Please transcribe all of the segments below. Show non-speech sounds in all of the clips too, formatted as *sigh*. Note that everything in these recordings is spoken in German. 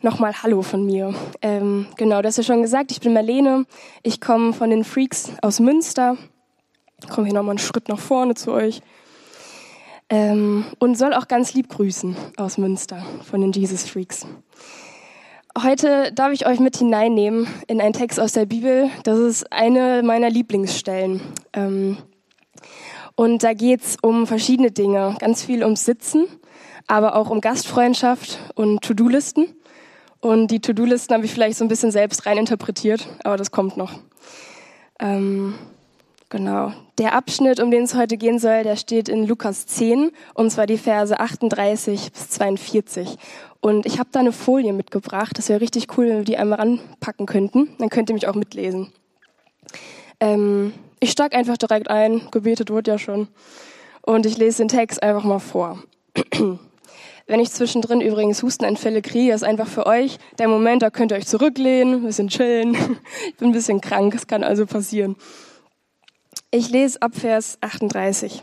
Nochmal Hallo von mir. Ähm, genau, das ist ja schon gesagt, ich bin Marlene. Ich komme von den Freaks aus Münster. Komme hier nochmal einen Schritt nach vorne zu euch. Ähm, und soll auch ganz lieb grüßen aus Münster von den Jesus Freaks. Heute darf ich euch mit hineinnehmen in einen Text aus der Bibel. Das ist eine meiner Lieblingsstellen. Ähm, und da geht's um verschiedene Dinge. Ganz viel ums Sitzen, aber auch um Gastfreundschaft und To-Do-Listen. Und die To-Do-Listen habe ich vielleicht so ein bisschen selbst reininterpretiert, aber das kommt noch. Ähm, genau. Der Abschnitt, um den es heute gehen soll, der steht in Lukas 10, und zwar die Verse 38 bis 42. Und ich habe da eine Folie mitgebracht. Das wäre richtig cool, wenn wir die einmal ranpacken könnten. Dann könnt ihr mich auch mitlesen. Ähm, ich steige einfach direkt ein. Gebetet wurde ja schon. Und ich lese den Text einfach mal vor. *clears throat* Wenn ich zwischendrin übrigens Hustenanfälle kriege, ist einfach für euch der Moment, da könnt ihr euch zurücklehnen, ein bisschen chillen. *laughs* Ich bin ein bisschen krank, es kann also passieren. Ich lese ab Vers 38.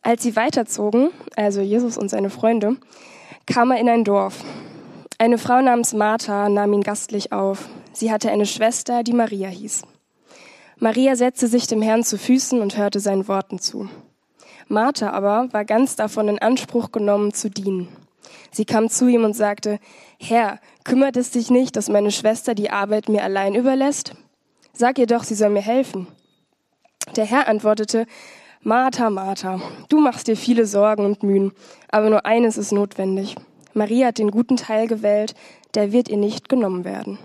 Als sie weiterzogen, also Jesus und seine Freunde, kam er in ein Dorf. Eine Frau namens Martha nahm ihn gastlich auf. Sie hatte eine Schwester, die Maria hieß. Maria setzte sich dem Herrn zu Füßen und hörte seinen Worten zu. Martha aber war ganz davon in Anspruch genommen zu dienen. Sie kam zu ihm und sagte, Herr, kümmert es dich nicht, dass meine Schwester die Arbeit mir allein überlässt? Sag ihr doch, sie soll mir helfen. Der Herr antwortete, Martha, Martha, du machst dir viele Sorgen und Mühen, aber nur eines ist notwendig. Maria hat den guten Teil gewählt, der wird ihr nicht genommen werden.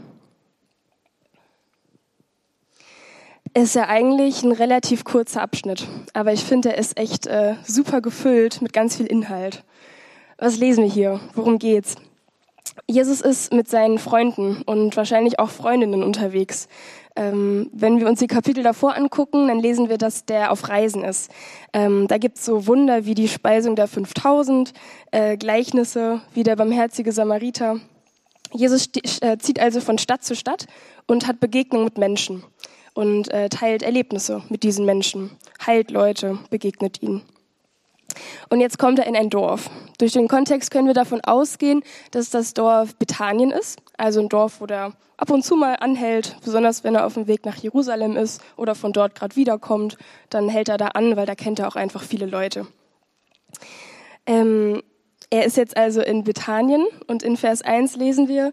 Ist ja eigentlich ein relativ kurzer Abschnitt, aber ich finde, er ist echt äh, super gefüllt mit ganz viel Inhalt. Was lesen wir hier? Worum geht's? Jesus ist mit seinen Freunden und wahrscheinlich auch Freundinnen unterwegs. Ähm, wenn wir uns die Kapitel davor angucken, dann lesen wir, dass der auf Reisen ist. Ähm, da gibt's so Wunder wie die Speisung der 5000, äh, Gleichnisse wie der barmherzige Samariter. Jesus äh, zieht also von Stadt zu Stadt und hat Begegnungen mit Menschen und äh, teilt Erlebnisse mit diesen Menschen, heilt Leute, begegnet ihnen. Und jetzt kommt er in ein Dorf. Durch den Kontext können wir davon ausgehen, dass das Dorf Bethanien ist, also ein Dorf, wo er ab und zu mal anhält, besonders wenn er auf dem Weg nach Jerusalem ist oder von dort gerade wiederkommt, dann hält er da an, weil da kennt er auch einfach viele Leute. Ähm, er ist jetzt also in Bethanien und in Vers 1 lesen wir,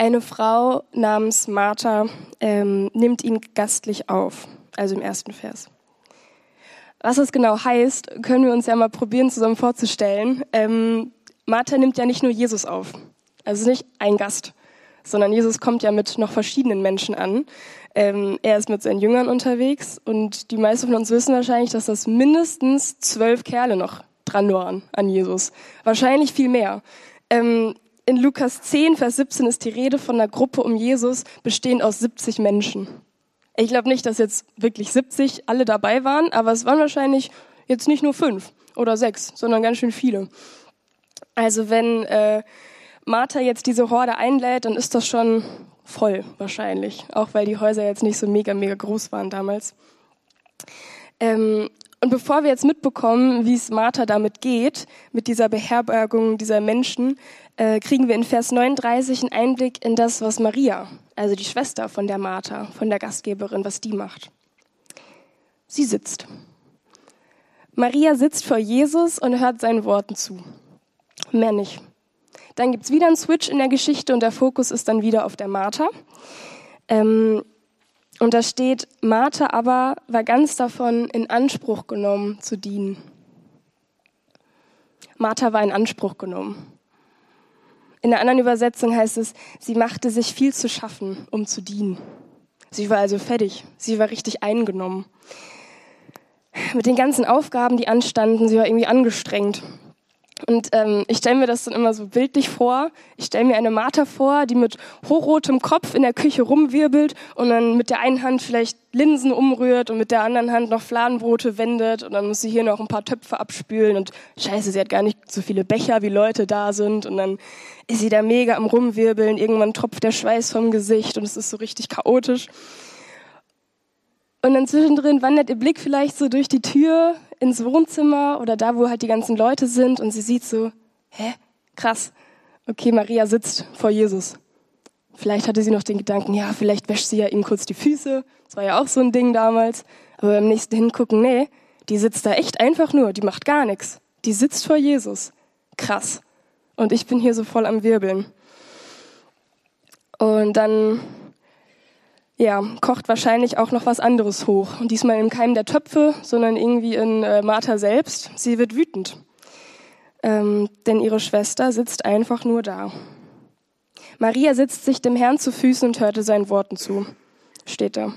eine Frau namens Martha ähm, nimmt ihn gastlich auf, also im ersten Vers. Was das genau heißt, können wir uns ja mal probieren zusammen vorzustellen. Ähm, Martha nimmt ja nicht nur Jesus auf, also nicht ein Gast, sondern Jesus kommt ja mit noch verschiedenen Menschen an. Ähm, er ist mit seinen Jüngern unterwegs und die meisten von uns wissen wahrscheinlich, dass das mindestens zwölf Kerle noch dran waren an Jesus. Wahrscheinlich viel mehr. Ähm, in Lukas 10, Vers 17 ist die Rede von einer Gruppe um Jesus, bestehend aus 70 Menschen. Ich glaube nicht, dass jetzt wirklich 70 alle dabei waren, aber es waren wahrscheinlich jetzt nicht nur fünf oder sechs, sondern ganz schön viele. Also wenn äh, Martha jetzt diese Horde einlädt, dann ist das schon voll wahrscheinlich, auch weil die Häuser jetzt nicht so mega, mega groß waren damals. Ähm, und bevor wir jetzt mitbekommen, wie es Martha damit geht, mit dieser Beherbergung dieser Menschen, äh, kriegen wir in Vers 39 einen Einblick in das, was Maria, also die Schwester von der Martha, von der Gastgeberin, was die macht. Sie sitzt. Maria sitzt vor Jesus und hört seinen Worten zu. Mehr nicht. Dann gibt's wieder einen Switch in der Geschichte und der Fokus ist dann wieder auf der Martha. Ähm, und da steht, Martha aber war ganz davon in Anspruch genommen zu dienen. Martha war in Anspruch genommen. In der anderen Übersetzung heißt es, sie machte sich viel zu schaffen, um zu dienen. Sie war also fertig. Sie war richtig eingenommen. Mit den ganzen Aufgaben, die anstanden, sie war irgendwie angestrengt. Und ähm, ich stelle mir das dann immer so bildlich vor. Ich stelle mir eine Martha vor, die mit hochrotem Kopf in der Küche rumwirbelt und dann mit der einen Hand vielleicht Linsen umrührt und mit der anderen Hand noch Fladenbrote wendet und dann muss sie hier noch ein paar Töpfe abspülen und scheiße, sie hat gar nicht so viele Becher, wie Leute da sind und dann ist sie da mega am Rumwirbeln. Irgendwann tropft der Schweiß vom Gesicht und es ist so richtig chaotisch. Und dann zwischendrin wandert ihr Blick vielleicht so durch die Tür ins Wohnzimmer oder da, wo halt die ganzen Leute sind und sie sieht so, hä, krass. Okay, Maria sitzt vor Jesus. Vielleicht hatte sie noch den Gedanken, ja, vielleicht wäscht sie ja ihm kurz die Füße. Das war ja auch so ein Ding damals. Aber beim nächsten Hingucken, nee, die sitzt da echt einfach nur, die macht gar nichts. Die sitzt vor Jesus. Krass. Und ich bin hier so voll am Wirbeln. Und dann, ja, kocht wahrscheinlich auch noch was anderes hoch. Und diesmal in keinem der Töpfe, sondern irgendwie in äh, Martha selbst. Sie wird wütend. Ähm, denn ihre Schwester sitzt einfach nur da. Maria sitzt sich dem Herrn zu Füßen und hörte seinen Worten zu. Steht da.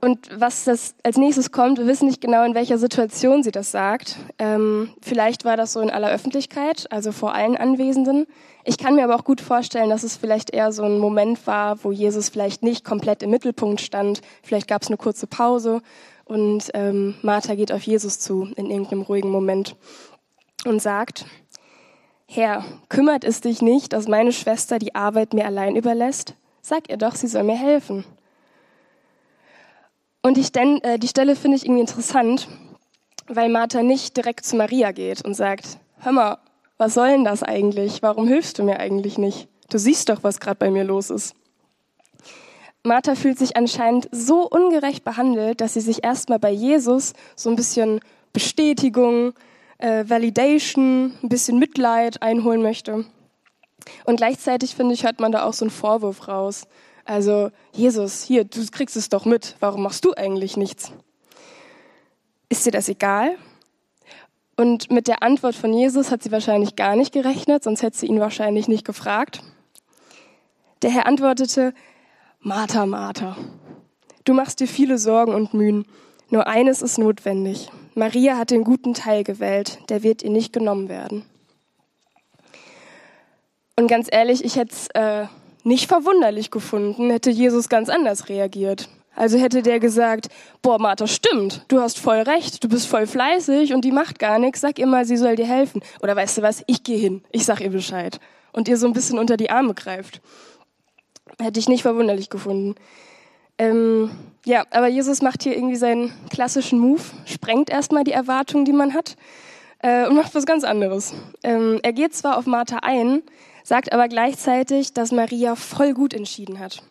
Und was das als nächstes kommt, wir wissen nicht genau, in welcher Situation sie das sagt. Ähm, vielleicht war das so in aller Öffentlichkeit, also vor allen Anwesenden. Ich kann mir aber auch gut vorstellen, dass es vielleicht eher so ein Moment war, wo Jesus vielleicht nicht komplett im Mittelpunkt stand. Vielleicht gab es eine kurze Pause und ähm, Martha geht auf Jesus zu in irgendeinem ruhigen Moment und sagt, Herr, kümmert es dich nicht, dass meine Schwester die Arbeit mir allein überlässt? Sag ihr doch, sie soll mir helfen. Und die, Sten äh, die Stelle finde ich irgendwie interessant, weil Martha nicht direkt zu Maria geht und sagt, hör mal, was soll denn das eigentlich? Warum hilfst du mir eigentlich nicht? Du siehst doch, was gerade bei mir los ist. Martha fühlt sich anscheinend so ungerecht behandelt, dass sie sich erstmal bei Jesus so ein bisschen Bestätigung, äh, Validation, ein bisschen Mitleid einholen möchte. Und gleichzeitig, finde ich, hört man da auch so einen Vorwurf raus. Also, Jesus, hier, du kriegst es doch mit. Warum machst du eigentlich nichts? Ist dir das egal? Und mit der Antwort von Jesus hat sie wahrscheinlich gar nicht gerechnet, sonst hätte sie ihn wahrscheinlich nicht gefragt. Der Herr antwortete, Martha, Martha, du machst dir viele Sorgen und Mühen. Nur eines ist notwendig. Maria hat den guten Teil gewählt, der wird ihr nicht genommen werden. Und ganz ehrlich, ich hätte es äh, nicht verwunderlich gefunden, hätte Jesus ganz anders reagiert. Also hätte der gesagt, boah, Martha, stimmt, du hast voll recht, du bist voll fleißig und die macht gar nichts, sag ihr mal, sie soll dir helfen. Oder weißt du was, ich gehe hin, ich sag ihr Bescheid. Und ihr so ein bisschen unter die Arme greift. Hätte ich nicht verwunderlich gefunden. Ähm, ja, aber Jesus macht hier irgendwie seinen klassischen Move, sprengt erstmal die Erwartungen, die man hat, äh, und macht was ganz anderes. Ähm, er geht zwar auf Martha ein, sagt aber gleichzeitig, dass Maria voll gut entschieden hat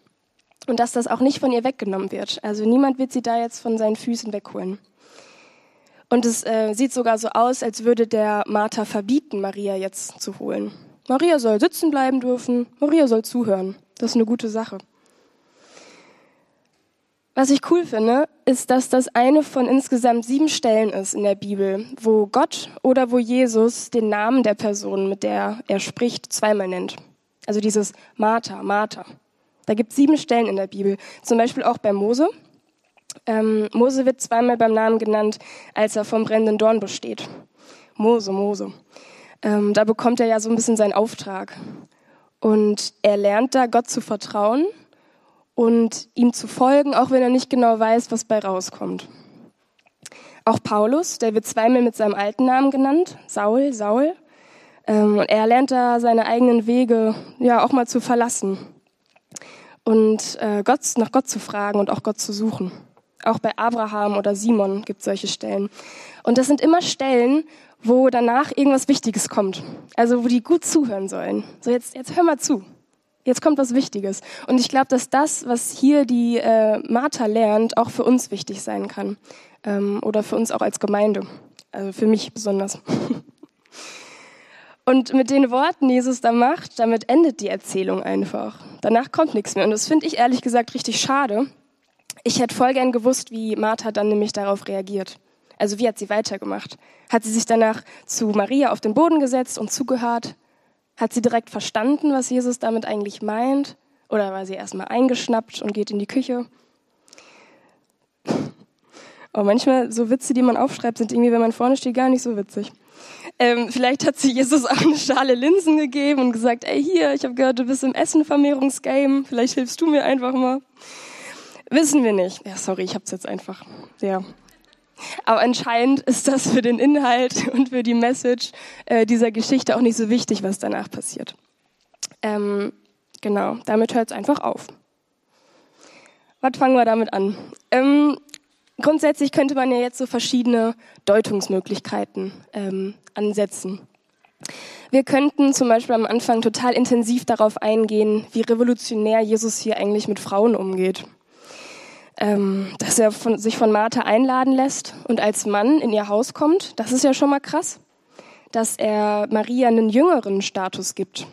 und dass das auch nicht von ihr weggenommen wird. Also niemand wird sie da jetzt von seinen Füßen wegholen. Und es äh, sieht sogar so aus, als würde der Martha verbieten, Maria jetzt zu holen. Maria soll sitzen bleiben dürfen, Maria soll zuhören. Das ist eine gute Sache. Was ich cool finde, ist, dass das eine von insgesamt sieben Stellen ist in der Bibel, wo Gott oder wo Jesus den Namen der Person, mit der er spricht, zweimal nennt. Also dieses Martha, Martha. Da gibt es sieben Stellen in der Bibel. Zum Beispiel auch bei Mose. Ähm, Mose wird zweimal beim Namen genannt, als er vom brennenden Dorn besteht. Mose, Mose. Ähm, da bekommt er ja so ein bisschen seinen Auftrag. Und er lernt da, Gott zu vertrauen und ihm zu folgen, auch wenn er nicht genau weiß, was bei rauskommt. Auch Paulus, der wird zweimal mit seinem alten Namen genannt, Saul, Saul. Ähm, und er lernt da seine eigenen Wege ja auch mal zu verlassen und äh, Gott, nach Gott zu fragen und auch Gott zu suchen. Auch bei Abraham oder Simon gibt es solche Stellen. Und das sind immer Stellen, wo danach irgendwas Wichtiges kommt. Also wo die gut zuhören sollen. So jetzt, jetzt hör mal zu. Jetzt kommt was Wichtiges. Und ich glaube, dass das, was hier die äh, Martha lernt, auch für uns wichtig sein kann. Ähm, oder für uns auch als Gemeinde. Also für mich besonders. *laughs* Und mit den Worten, die Jesus da macht, damit endet die Erzählung einfach. Danach kommt nichts mehr. Und das finde ich ehrlich gesagt richtig schade. Ich hätte voll gern gewusst, wie Martha dann nämlich darauf reagiert. Also wie hat sie weitergemacht? Hat sie sich danach zu Maria auf den Boden gesetzt und zugehört? Hat sie direkt verstanden, was Jesus damit eigentlich meint? Oder war sie erstmal eingeschnappt und geht in die Küche? Oh, manchmal so Witze, die man aufschreibt, sind irgendwie, wenn man vorne steht, gar nicht so witzig. Ähm, vielleicht hat sie Jesus auch eine Schale Linsen gegeben und gesagt, ey hier, ich habe gehört, du bist im Essenvermehrungsgame, vielleicht hilfst du mir einfach mal. Wissen wir nicht. Ja, sorry, ich hab's jetzt einfach. Ja. Aber anscheinend ist das für den Inhalt *laughs* und für die Message äh, dieser Geschichte auch nicht so wichtig, was danach passiert. Ähm, genau, damit hört es einfach auf. Was fangen wir damit an? Ähm, grundsätzlich könnte man ja jetzt so verschiedene Deutungsmöglichkeiten ähm, ansetzen. Wir könnten zum Beispiel am Anfang total intensiv darauf eingehen, wie revolutionär Jesus hier eigentlich mit Frauen umgeht. Ähm, dass er von, sich von Martha einladen lässt und als Mann in ihr Haus kommt, das ist ja schon mal krass. Dass er Maria einen jüngeren Status gibt.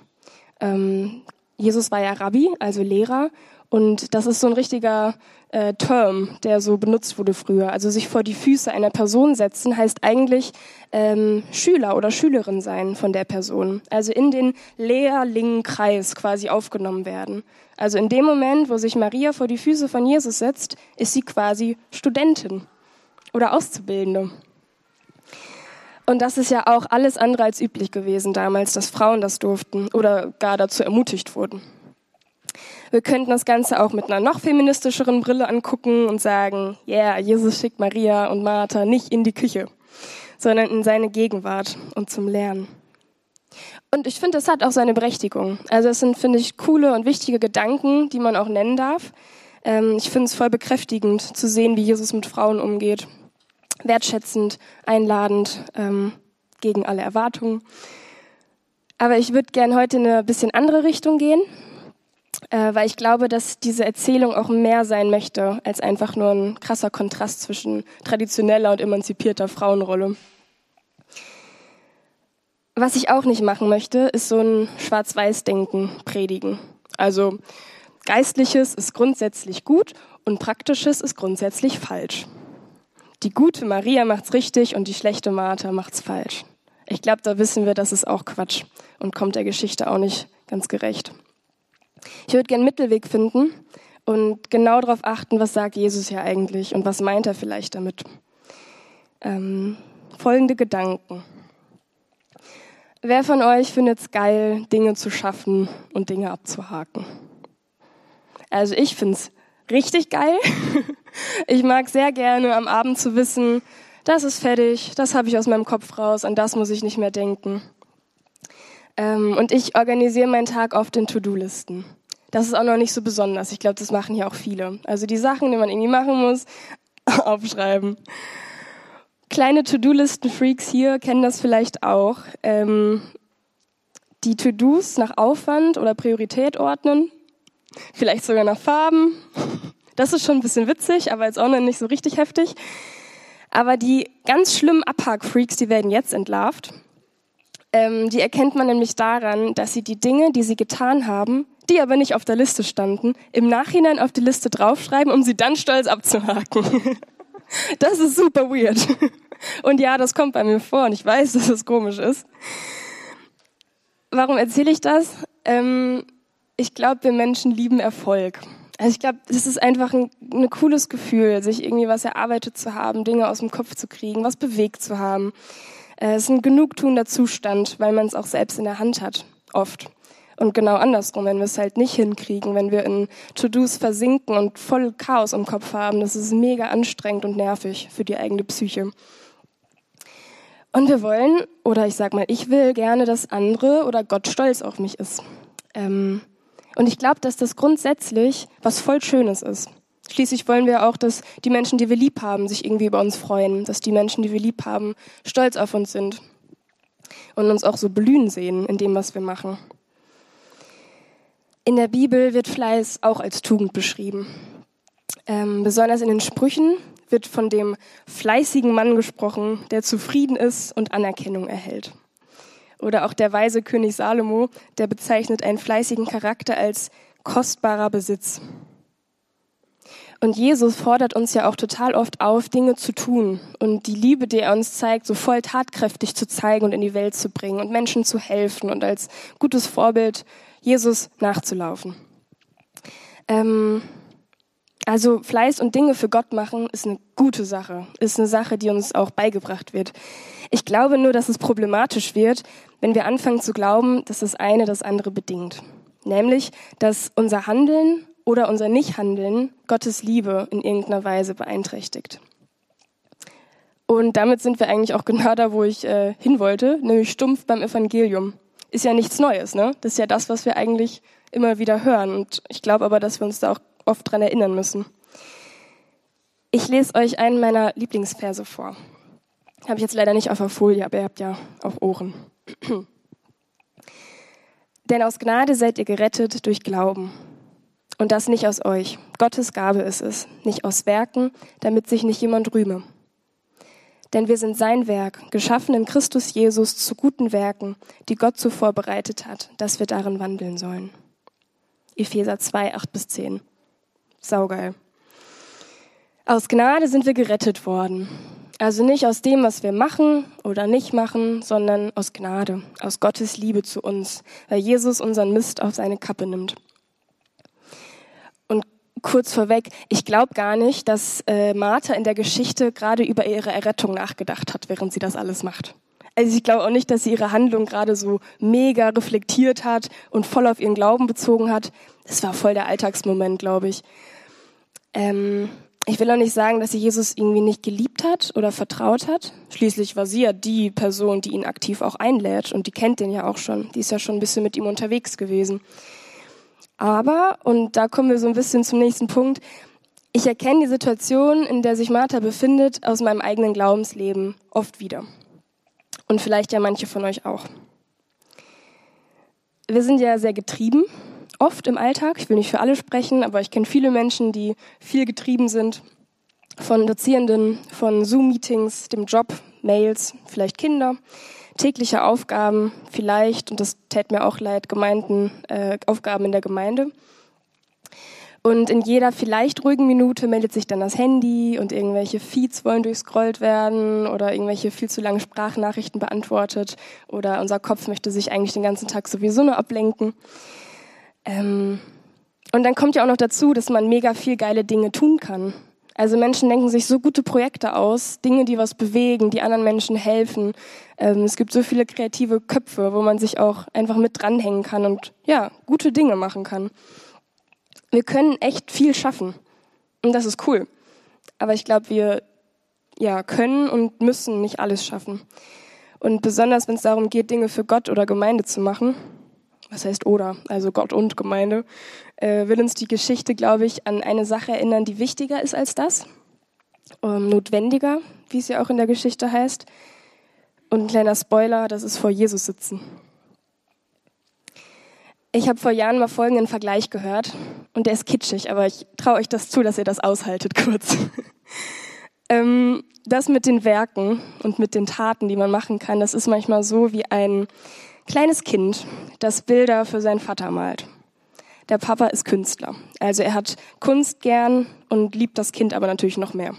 Ähm, Jesus war ja Rabbi, also Lehrer, und das ist so ein richtiger äh, Term, der so benutzt wurde früher. Also sich vor die Füße einer Person setzen heißt eigentlich ähm, Schüler oder Schülerin sein von der Person. Also in den Lehrlingenkreis quasi aufgenommen werden. Also in dem Moment, wo sich Maria vor die Füße von Jesus setzt, ist sie quasi Studentin oder Auszubildende. Und das ist ja auch alles andere als üblich gewesen damals, dass Frauen das durften oder gar dazu ermutigt wurden. Wir könnten das Ganze auch mit einer noch feministischeren Brille angucken und sagen, ja, yeah, Jesus schickt Maria und Martha nicht in die Küche, sondern in seine Gegenwart und zum Lernen. Und ich finde, das hat auch seine Berechtigung. Also es sind, finde ich, coole und wichtige Gedanken, die man auch nennen darf. Ähm, ich finde es voll bekräftigend zu sehen, wie Jesus mit Frauen umgeht. Wertschätzend, einladend, ähm, gegen alle Erwartungen. Aber ich würde gern heute in eine bisschen andere Richtung gehen äh, weil ich glaube, dass diese Erzählung auch mehr sein möchte als einfach nur ein krasser Kontrast zwischen traditioneller und emanzipierter Frauenrolle. Was ich auch nicht machen möchte, ist so ein Schwarz-Weiß-Denken predigen. Also Geistliches ist grundsätzlich gut und Praktisches ist grundsätzlich falsch. Die gute Maria macht's richtig und die schlechte Martha macht's falsch. Ich glaube, da wissen wir, das ist auch Quatsch und kommt der Geschichte auch nicht ganz gerecht. Ich würde gerne Mittelweg finden und genau darauf achten, was sagt Jesus hier eigentlich und was meint er vielleicht damit. Ähm, folgende Gedanken. Wer von euch findet es geil, Dinge zu schaffen und Dinge abzuhaken? Also ich finde es richtig geil. *laughs* Ich mag sehr gerne am Abend zu wissen, das ist fertig, das habe ich aus meinem Kopf raus, an das muss ich nicht mehr denken. Ähm, und ich organisiere meinen Tag oft in To-Do-Listen. Das ist auch noch nicht so besonders. Ich glaube, das machen hier auch viele. Also die Sachen, die man irgendwie machen muss, *laughs* aufschreiben. Kleine To-Do-Listen-Freaks hier kennen das vielleicht auch. Ähm, die To-Dos nach Aufwand oder Priorität ordnen. Vielleicht sogar nach Farben. Das ist schon ein bisschen witzig, aber jetzt auch noch nicht so richtig heftig. Aber die ganz schlimmen Abhack-Freaks, die werden jetzt entlarvt. Ähm, die erkennt man nämlich daran, dass sie die Dinge, die sie getan haben, die aber nicht auf der Liste standen, im Nachhinein auf die Liste draufschreiben, um sie dann stolz abzuhaken. *laughs* Das ist super weird. Und ja, das kommt bei mir vor und ich weiß, dass es komisch ist. Warum erzähle ich das? Ähm, ich glaube, wir Menschen lieben Erfolg. Also ich glaube, es ist einfach ein, ein cooles Gefühl, sich irgendwie was erarbeitet zu haben, Dinge aus dem Kopf zu kriegen, was bewegt zu haben. Äh, es ist ein genugtuender Zustand, weil man es auch selbst in der Hand hat, oft. Und genau andersrum, wenn wir es halt nicht hinkriegen, wenn wir in To-Dos versinken und voll Chaos im Kopf haben, das ist mega anstrengend und nervig für die eigene Psyche. Und wir wollen, oder ich sag mal, ich will gerne, dass andere oder Gott stolz auf mich ist. Ähm, und ich glaube, dass das grundsätzlich was voll Schönes ist. Schließlich wollen wir auch, dass die Menschen, die wir lieb haben, sich irgendwie über uns freuen, dass die Menschen, die wir lieb haben, stolz auf uns sind und uns auch so blühen sehen in dem, was wir machen. In der Bibel wird Fleiß auch als Tugend beschrieben. Ähm, besonders in den Sprüchen wird von dem fleißigen Mann gesprochen, der zufrieden ist und Anerkennung erhält. Oder auch der weise König Salomo, der bezeichnet einen fleißigen Charakter als kostbarer Besitz. Und Jesus fordert uns ja auch total oft auf, Dinge zu tun und die Liebe, die er uns zeigt, so voll tatkräftig zu zeigen und in die Welt zu bringen und Menschen zu helfen und als gutes Vorbild Jesus nachzulaufen. Ähm, also Fleiß und Dinge für Gott machen ist eine gute Sache, ist eine Sache, die uns auch beigebracht wird. Ich glaube nur, dass es problematisch wird, wenn wir anfangen zu glauben, dass das eine das andere bedingt. Nämlich, dass unser Handeln oder unser Nichthandeln Gottes Liebe in irgendeiner Weise beeinträchtigt. Und damit sind wir eigentlich auch genau da, wo ich äh, hin wollte, nämlich stumpf beim Evangelium. Ist ja nichts Neues, ne? Das ist ja das, was wir eigentlich immer wieder hören. Und ich glaube aber, dass wir uns da auch oft dran erinnern müssen. Ich lese euch einen meiner Lieblingsverse vor. Habe ich jetzt leider nicht auf der Folie, aber ihr habt ja auch Ohren. *clears throat* Denn aus Gnade seid ihr gerettet durch Glauben. Und das nicht aus euch. Gottes Gabe ist es, nicht aus Werken, damit sich nicht jemand rühme. Denn wir sind sein Werk, geschaffen in Christus Jesus zu guten Werken, die Gott zuvor bereitet hat, dass wir darin wandeln sollen. Epheser 2, 8 bis 10. Saugeil. Aus Gnade sind wir gerettet worden. Also nicht aus dem, was wir machen oder nicht machen, sondern aus Gnade, aus Gottes Liebe zu uns, weil Jesus unseren Mist auf seine Kappe nimmt. Kurz vorweg, ich glaube gar nicht, dass äh, Martha in der Geschichte gerade über ihre Errettung nachgedacht hat, während sie das alles macht. Also ich glaube auch nicht, dass sie ihre Handlung gerade so mega reflektiert hat und voll auf ihren Glauben bezogen hat. Das war voll der Alltagsmoment, glaube ich. Ähm, ich will auch nicht sagen, dass sie Jesus irgendwie nicht geliebt hat oder vertraut hat. Schließlich war sie ja die Person, die ihn aktiv auch einlädt und die kennt den ja auch schon. Die ist ja schon ein bisschen mit ihm unterwegs gewesen. Aber, und da kommen wir so ein bisschen zum nächsten Punkt, ich erkenne die Situation, in der sich Martha befindet, aus meinem eigenen Glaubensleben oft wieder. Und vielleicht ja manche von euch auch. Wir sind ja sehr getrieben oft im Alltag. Ich will nicht für alle sprechen, aber ich kenne viele Menschen, die viel getrieben sind von Dozierenden, von Zoom-Meetings, dem Job, Mails, vielleicht Kinder, tägliche Aufgaben, vielleicht, und das tät mir auch leid, Gemeinden, äh, Aufgaben in der Gemeinde. Und in jeder vielleicht ruhigen Minute meldet sich dann das Handy und irgendwelche Feeds wollen durchscrollt werden oder irgendwelche viel zu langen Sprachnachrichten beantwortet oder unser Kopf möchte sich eigentlich den ganzen Tag sowieso nur ablenken. Ähm, und dann kommt ja auch noch dazu, dass man mega viel geile Dinge tun kann. Also Menschen denken sich so gute Projekte aus, Dinge, die was bewegen, die anderen Menschen helfen. Ähm, es gibt so viele kreative Köpfe, wo man sich auch einfach mit dranhängen kann und ja, gute Dinge machen kann. Wir können echt viel schaffen. Und das ist cool. Aber ich glaube, wir ja, können und müssen nicht alles schaffen. Und besonders, wenn es darum geht, Dinge für Gott oder Gemeinde zu machen, was heißt oder, also Gott und Gemeinde, äh, will uns die Geschichte, glaube ich, an eine Sache erinnern, die wichtiger ist als das, ähm, notwendiger, wie es ja auch in der Geschichte heißt. Und ein kleiner Spoiler, das ist vor Jesus sitzen. Ich habe vor Jahren mal folgenden Vergleich gehört und der ist kitschig, aber ich traue euch das zu, dass ihr das aushaltet *laughs* kurz. ähm, das mit den Werken und mit den Taten, die man machen kann, das ist manchmal so wie ein kleines Kind, das Bilder für seinen Vater malt. Der Papa ist Künstler. Also er hat Kunst gern und liebt das Kind aber natürlich noch mehr.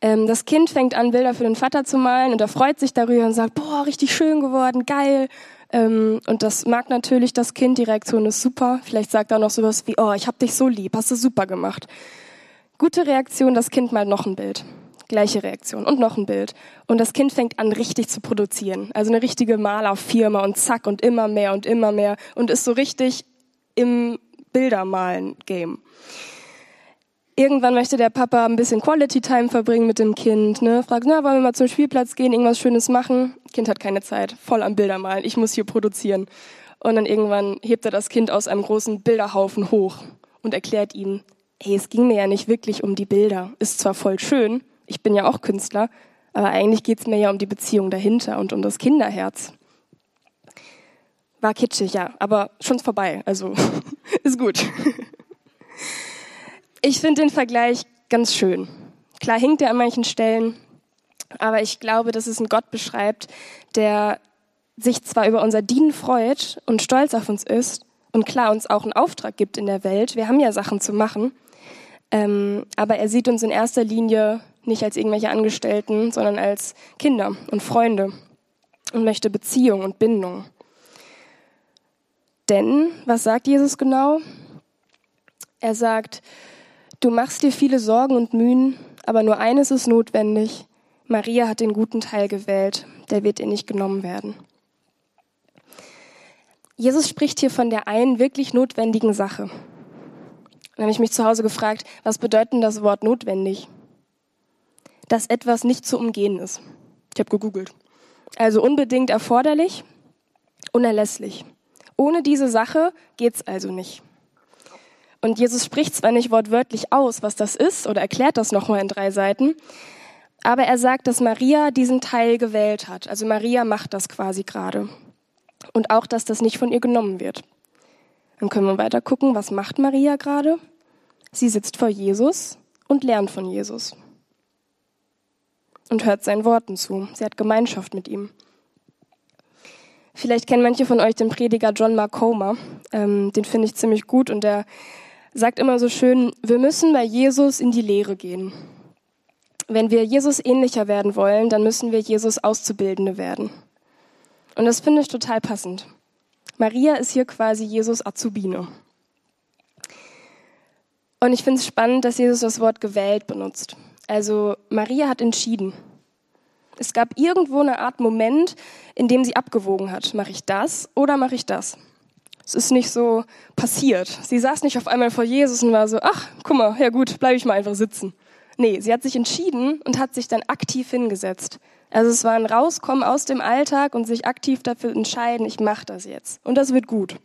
Ähm, das Kind fängt an, Bilder für den Vater zu malen und er freut sich darüber und sagt, boah, richtig schön geworden, geil. Ähm, und das mag natürlich das Kind, die Reaktion ist super. Vielleicht sagt er noch sowas wie, oh, ich hab dich so lieb, hast du super gemacht. Gute Reaktion, das Kind malt noch ein Bild. Gleiche Reaktion und noch ein Bild. Und das Kind fängt an, richtig zu produzieren. Also eine richtige Malerfirma und zack und immer mehr und immer mehr und ist so richtig im Bildermalen-Game. Irgendwann möchte der Papa ein bisschen Quality Time verbringen mit dem Kind, ne? Fragt, na, wollen wir mal zum Spielplatz gehen, irgendwas Schönes machen? Kind hat keine Zeit, voll am Bildermalen. Ich muss hier produzieren. Und dann irgendwann hebt er das Kind aus einem großen Bilderhaufen hoch und erklärt ihm, hey, es ging mir ja nicht wirklich um die Bilder. Ist zwar voll schön, ich bin ja auch Künstler, aber eigentlich geht es mir ja um die Beziehung dahinter und um das Kinderherz. War kitschig, ja, aber schon vorbei, also *laughs* ist gut. Ich finde den Vergleich ganz schön. Klar hinkt er an manchen Stellen, aber ich glaube, dass es einen Gott beschreibt, der sich zwar über unser Dienen freut und stolz auf uns ist und klar uns auch einen Auftrag gibt in der Welt. Wir haben ja Sachen zu machen, ähm, aber er sieht uns in erster Linie nicht als irgendwelche Angestellten, sondern als Kinder und Freunde und möchte Beziehung und Bindung. Denn, was sagt Jesus genau? Er sagt, du machst dir viele Sorgen und Mühen, aber nur eines ist notwendig. Maria hat den guten Teil gewählt, der wird ihr nicht genommen werden. Jesus spricht hier von der einen wirklich notwendigen Sache. Dann habe ich mich zu Hause gefragt, was bedeutet das Wort notwendig? Dass etwas nicht zu umgehen ist. Ich habe gegoogelt. Also unbedingt erforderlich, unerlässlich. Ohne diese Sache geht's also nicht. Und Jesus spricht zwar nicht wortwörtlich aus, was das ist, oder erklärt das nochmal in drei Seiten, aber er sagt, dass Maria diesen Teil gewählt hat. Also Maria macht das quasi gerade. und auch, dass das nicht von ihr genommen wird. Dann können wir weiter gucken, was macht Maria gerade? Sie sitzt vor Jesus und lernt von Jesus und hört seinen Worten zu. Sie hat Gemeinschaft mit ihm. Vielleicht kennen manche von euch den Prediger John Mark Comer. Ähm, den finde ich ziemlich gut und der sagt immer so schön, wir müssen bei Jesus in die Lehre gehen. Wenn wir Jesus ähnlicher werden wollen, dann müssen wir Jesus Auszubildende werden. Und das finde ich total passend. Maria ist hier quasi Jesus Azubine. Und ich finde es spannend, dass Jesus das Wort gewählt benutzt. Also Maria hat entschieden. Es gab irgendwo eine Art Moment, in dem sie abgewogen hat. Mache ich das oder mache ich das? Es ist nicht so passiert. Sie saß nicht auf einmal vor Jesus und war so, ach, guck mal, ja gut, bleibe ich mal einfach sitzen. Nee, sie hat sich entschieden und hat sich dann aktiv hingesetzt. Also es war ein Rauskommen aus dem Alltag und sich aktiv dafür entscheiden, ich mache das jetzt. Und das wird gut.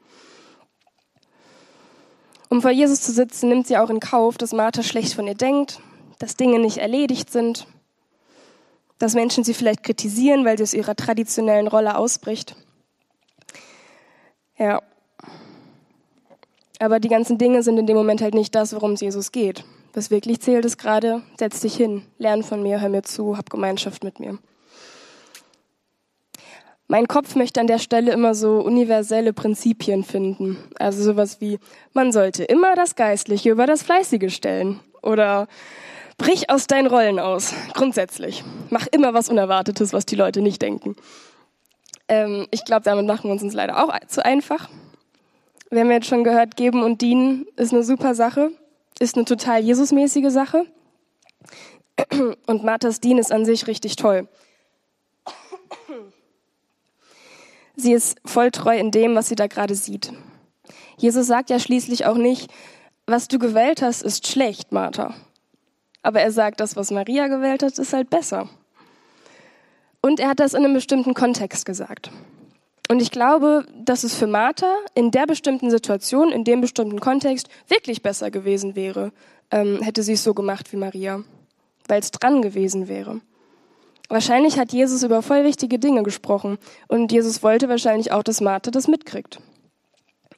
Um vor Jesus zu sitzen, nimmt sie auch in Kauf, dass Martha schlecht von ihr denkt, dass Dinge nicht erledigt sind, dass Menschen sie vielleicht kritisieren, weil sie aus ihrer traditionellen Rolle ausbricht. Ja. Aber die ganzen Dinge sind in dem Moment halt nicht das, worum es Jesus geht. Was wirklich zählt, ist gerade, setz dich hin, lern von mir, hör mir zu, hab Gemeinschaft mit mir. Mein Kopf möchte an der Stelle immer so universelle Prinzipien finden. Also sowas wie, man sollte immer das Geistliche über das Fleißige stellen. Oder brich aus deinen Rollen aus, grundsätzlich. Mach immer was Unerwartetes, was die Leute nicht denken. Ähm, ich glaube, damit machen wir uns uns leider auch zu einfach. Wir haben jetzt schon gehört, geben und dienen ist eine super Sache, ist eine total Jesusmäßige Sache. *clears throat* Und Marthas Dien ist an sich richtig toll. Sie ist voll treu in dem, was sie da gerade sieht. Jesus sagt ja schließlich auch nicht, was du gewählt hast, ist schlecht, Martha. Aber er sagt, das, was Maria gewählt hat, ist halt besser. Und er hat das in einem bestimmten Kontext gesagt. Und ich glaube, dass es für Martha in der bestimmten Situation, in dem bestimmten Kontext wirklich besser gewesen wäre, ähm, hätte sie es so gemacht wie Maria, weil es dran gewesen wäre. Wahrscheinlich hat Jesus über voll wichtige Dinge gesprochen und Jesus wollte wahrscheinlich auch, dass Martha das mitkriegt.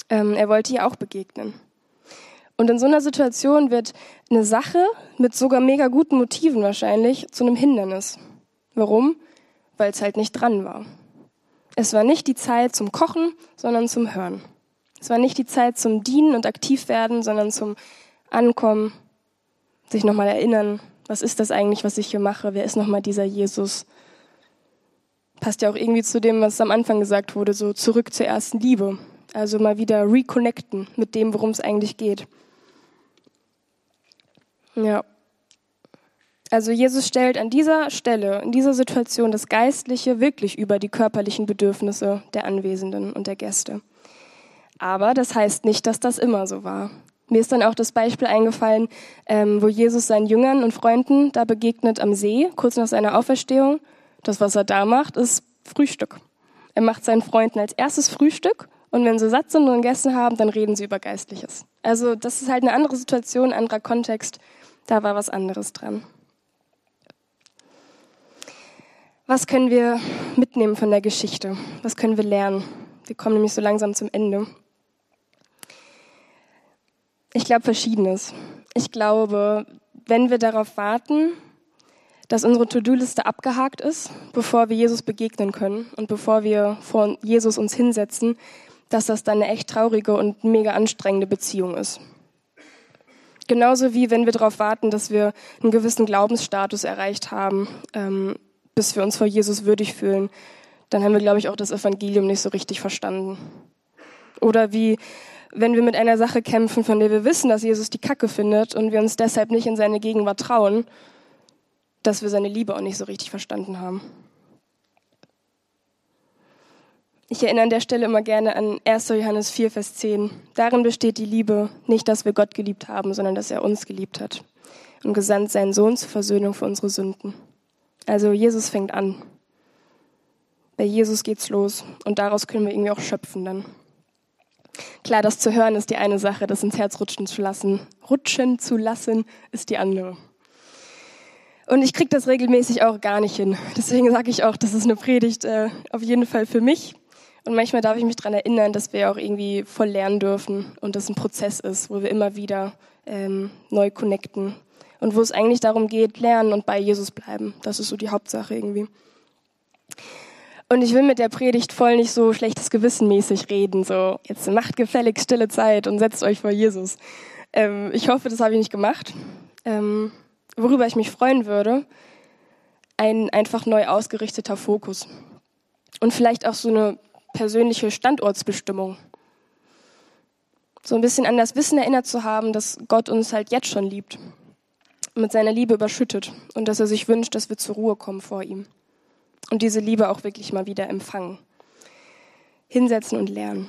Ähm, er wollte ihr auch begegnen. Und in so einer Situation wird eine Sache mit sogar mega guten Motiven wahrscheinlich zu einem Hindernis. Warum? Weil es halt nicht dran war. Es war nicht die Zeit zum Kochen, sondern zum Hören. Es war nicht die Zeit zum Dienen und aktiv werden, sondern zum Ankommen, sich nochmal erinnern, was ist das eigentlich, was ich hier mache? Wer ist nochmal dieser Jesus? Passt ja auch irgendwie zu dem, was am Anfang gesagt wurde, so zurück zur ersten Liebe. Also mal wieder reconnecten mit dem, worum es eigentlich geht. Ja. Also Jesus stellt an dieser Stelle, in dieser Situation das Geistliche wirklich über die körperlichen Bedürfnisse der Anwesenden und der Gäste. Aber das heißt nicht, dass das immer so war. Mir ist dann auch das Beispiel eingefallen, ähm, wo Jesus seinen Jüngern und Freunden da begegnet am See, kurz nach seiner Auferstehung. Das, was er da macht, ist Frühstück. Er macht seinen Freunden als erstes Frühstück und wenn sie satt sind und gegessen haben, dann reden sie über Geistliches. Also das ist halt eine andere Situation, anderer Kontext. Da war was anderes dran. Was können wir mitnehmen von der Geschichte? Was können wir lernen? Wir kommen nämlich so langsam zum Ende. Ich glaube Verschiedenes. Ich glaube, wenn wir darauf warten, dass unsere To-Do-Liste abgehakt ist, bevor wir Jesus begegnen können und bevor wir vor Jesus uns hinsetzen, dass das dann eine echt traurige und mega anstrengende Beziehung ist. Genauso wie wenn wir darauf warten, dass wir einen gewissen Glaubensstatus erreicht haben, ähm, bis wir uns vor Jesus würdig fühlen, dann haben wir, glaube ich, auch das Evangelium nicht so richtig verstanden. Oder wie wenn wir mit einer Sache kämpfen, von der wir wissen, dass Jesus die Kacke findet und wir uns deshalb nicht in seine Gegenwart trauen, dass wir seine Liebe auch nicht so richtig verstanden haben. Ich erinnere an der Stelle immer gerne an 1. Johannes 4, Vers 10. Darin besteht die Liebe, nicht, dass wir Gott geliebt haben, sondern dass er uns geliebt hat und gesandt seinen Sohn zur Versöhnung für unsere Sünden. Also Jesus fängt an. Bei Jesus geht's los und daraus können wir irgendwie auch schöpfen dann. Klar, das zu hören ist die eine Sache, das ins Herz rutschen zu lassen. Rutschen zu lassen ist die andere. Und ich kriege das regelmäßig auch gar nicht hin. Deswegen sage ich auch, das ist eine Predigt äh, auf jeden Fall für mich. Und manchmal darf ich mich daran erinnern, dass wir auch irgendwie voll lernen dürfen und das ein Prozess ist, wo wir immer wieder ähm, neu connecten und wo es eigentlich darum geht, lernen und bei Jesus bleiben. Das ist so die Hauptsache irgendwie. Und ich will mit der Predigt voll nicht so schlechtes Gewissen mäßig reden, so jetzt macht gefällig stille Zeit und setzt euch vor Jesus. Ähm, ich hoffe, das habe ich nicht gemacht. Ähm, worüber ich mich freuen würde, ein einfach neu ausgerichteter Fokus. Und vielleicht auch so eine persönliche Standortsbestimmung. So ein bisschen an das Wissen erinnert zu haben, dass Gott uns halt jetzt schon liebt, mit seiner Liebe überschüttet und dass er sich wünscht, dass wir zur Ruhe kommen vor ihm und diese Liebe auch wirklich mal wieder empfangen. Hinsetzen und lernen.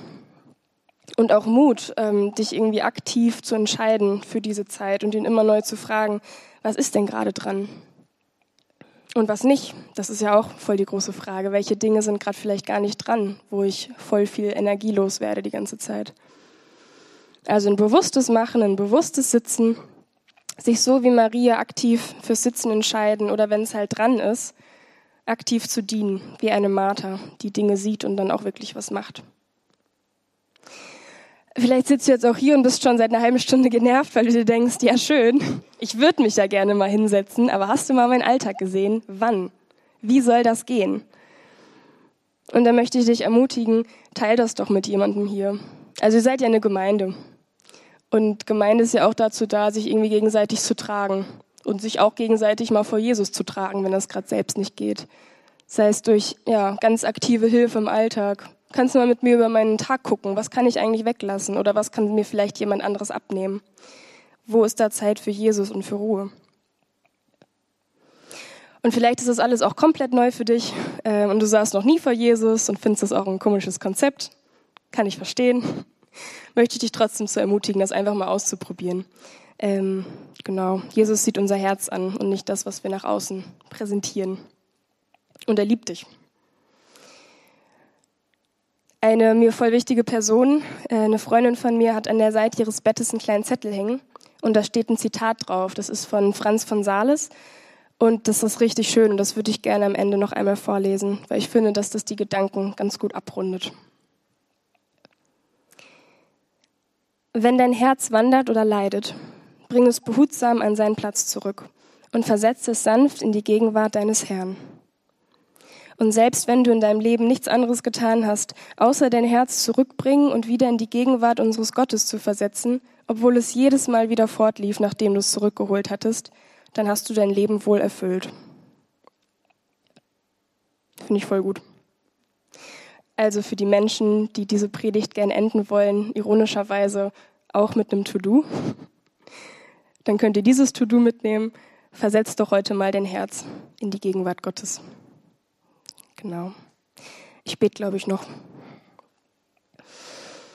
Und auch Mut, ähm, dich irgendwie aktiv zu entscheiden für diese Zeit und ihn immer neu zu fragen, was ist denn gerade dran? Und was nicht? Das ist ja auch voll die große Frage. Welche Dinge sind gerade vielleicht gar nicht dran, wo ich voll viel Energie los werde die ganze Zeit? Also ein bewusstes Machen, ein bewusstes Sitzen, sich so wie Maria aktiv fürs Sitzen entscheiden oder wenn es halt dran ist, aktiv zu dienen, wie eine Martha, die Dinge sieht und dann auch wirklich was macht. Vielleicht sitzt du jetzt auch hier und bist schon seit einer halben Stunde genervt, weil du dir denkst, ja schön, ich würde mich da gerne mal hinsetzen, aber hast du mal meinen Alltag gesehen? Wann? Wie soll das gehen? Und da möchte ich dich ermutigen, teil das doch mit jemandem hier. Also ihr seid ja eine Gemeinde. Und Gemeinde ist ja auch dazu da, sich irgendwie gegenseitig zu tragen und sich auch gegenseitig mal vor Jesus zu tragen, wenn das gerade selbst nicht geht. Sei es durch ja, ganz aktive Hilfe im Alltag Kannst du mal mit mir über meinen Tag gucken? Was kann ich eigentlich weglassen? Oder was kann mir vielleicht jemand anderes abnehmen? Wo ist da Zeit für Jesus und für Ruhe? Und vielleicht ist das alles auch komplett neu für dich äh, und du saßt noch nie vor Jesus und findest das auch ein komisches Konzept. Kann ich verstehen. Möchte ich dich trotzdem zu ermutigen, das einfach mal auszuprobieren. Ähm, genau, Jesus sieht unser Herz an und nicht das, was wir nach außen präsentieren. Und er liebt dich eine mir voll wichtige Person, äh, eine Freundin von mir, hat an der Seite ihres Bettes einen kleinen Zettel hängen und da steht ein Zitat drauf. Das ist von Franz von Sales und das ist richtig schön und das würde ich gerne am Ende noch einmal vorlesen, weil ich finde, dass das die Gedanken ganz gut abrundet. Wenn dein Herz wandert oder leidet, bring es behutsam an seinen Platz zurück und versetze es sanft in die Gegenwart deines Herrn. Und selbst wenn du in deinem Leben nichts anderes getan hast, außer dein Herz zurückbringen und wieder in die Gegenwart unseres Gottes zu versetzen, obwohl es jedes Mal wieder fortlief, nachdem du es zurückgeholt hattest, dann hast du dein Leben wohl erfüllt. Finde ich voll gut. Also für die Menschen, die diese Predigt gern enden wollen, ironischerweise auch mit einem To-Do, dann könnt ihr dieses To-Do mitnehmen. Versetzt doch heute mal dein Herz in die Gegenwart Gottes. Genau. Ich bete, glaube ich, noch.